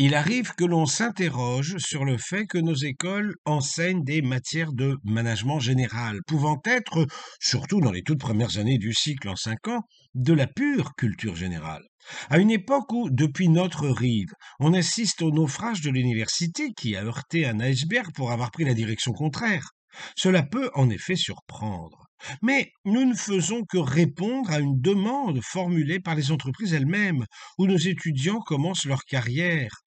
Il arrive que l'on s'interroge sur le fait que nos écoles enseignent des matières de management général, pouvant être, surtout dans les toutes premières années du cycle en cinq ans, de la pure culture générale. À une époque où, depuis notre rive, on assiste au naufrage de l'université qui a heurté un iceberg pour avoir pris la direction contraire. Cela peut en effet surprendre. Mais nous ne faisons que répondre à une demande formulée par les entreprises elles-mêmes, où nos étudiants commencent leur carrière.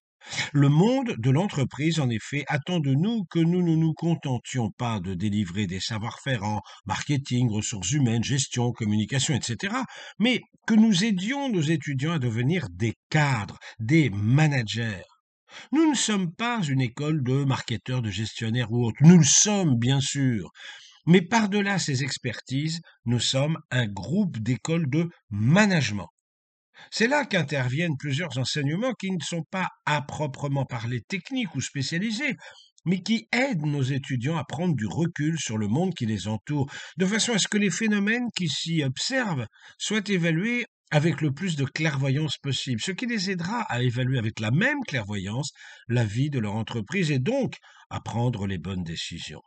Le monde de l'entreprise, en effet, attend de nous que nous ne nous contentions pas de délivrer des savoir-faire en marketing, ressources humaines, gestion, communication, etc., mais que nous aidions nos étudiants à devenir des cadres, des managers. Nous ne sommes pas une école de marketeurs, de gestionnaires ou autres. Nous le sommes, bien sûr. Mais par-delà ces expertises, nous sommes un groupe d'écoles de management. C'est là qu'interviennent plusieurs enseignements qui ne sont pas à proprement parler techniques ou spécialisés, mais qui aident nos étudiants à prendre du recul sur le monde qui les entoure, de façon à ce que les phénomènes qui s'y observent soient évalués avec le plus de clairvoyance possible, ce qui les aidera à évaluer avec la même clairvoyance la vie de leur entreprise et donc à prendre les bonnes décisions.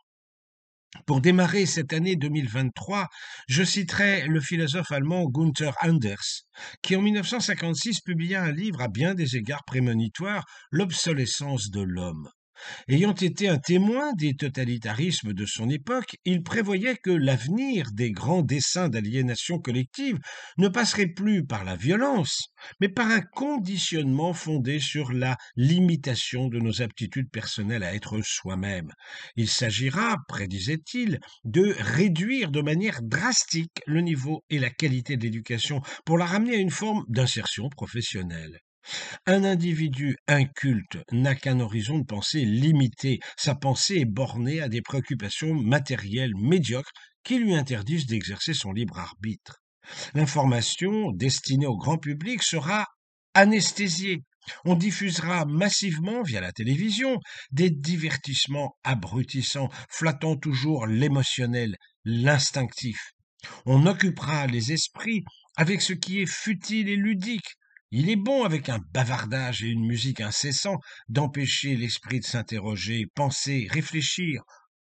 Pour démarrer cette année 2023, je citerai le philosophe allemand Gunther Anders, qui en 1956 publia un livre à bien des égards prémonitoire, L'obsolescence de l'homme. Ayant été un témoin des totalitarismes de son époque, il prévoyait que l'avenir des grands desseins d'aliénation collective ne passerait plus par la violence, mais par un conditionnement fondé sur la limitation de nos aptitudes personnelles à être soi-même. Il s'agira, prédisait-il, de réduire de manière drastique le niveau et la qualité de l'éducation pour la ramener à une forme d'insertion professionnelle. Un individu inculte n'a qu'un horizon de pensée limité. Sa pensée est bornée à des préoccupations matérielles médiocres qui lui interdisent d'exercer son libre arbitre. L'information destinée au grand public sera anesthésiée. On diffusera massivement via la télévision des divertissements abrutissants, flattant toujours l'émotionnel, l'instinctif. On occupera les esprits avec ce qui est futile et ludique, il est bon, avec un bavardage et une musique incessant, d'empêcher l'esprit de s'interroger, penser, réfléchir.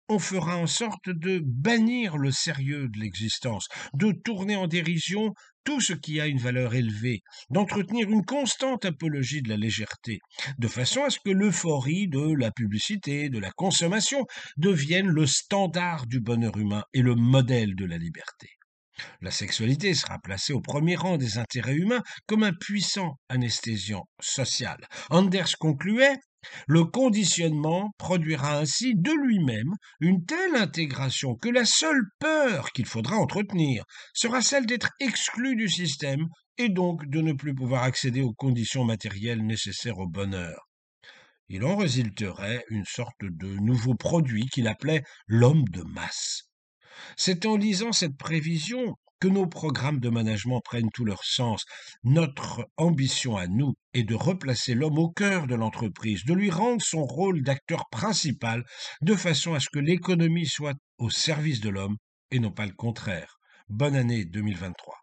On fera en sorte de bannir le sérieux de l'existence, de tourner en dérision tout ce qui a une valeur élevée, d'entretenir une constante apologie de la légèreté, de façon à ce que l'euphorie de la publicité, de la consommation, devienne le standard du bonheur humain et le modèle de la liberté. La sexualité sera placée au premier rang des intérêts humains comme un puissant anesthésiant social. Anders concluait le conditionnement produira ainsi de lui-même une telle intégration que la seule peur qu'il faudra entretenir sera celle d'être exclu du système et donc de ne plus pouvoir accéder aux conditions matérielles nécessaires au bonheur. Il en résulterait une sorte de nouveau produit qu'il appelait l'homme de masse. C'est en lisant cette prévision que nos programmes de management prennent tout leur sens. Notre ambition à nous est de replacer l'homme au cœur de l'entreprise, de lui rendre son rôle d'acteur principal, de façon à ce que l'économie soit au service de l'homme et non pas le contraire. Bonne année 2023.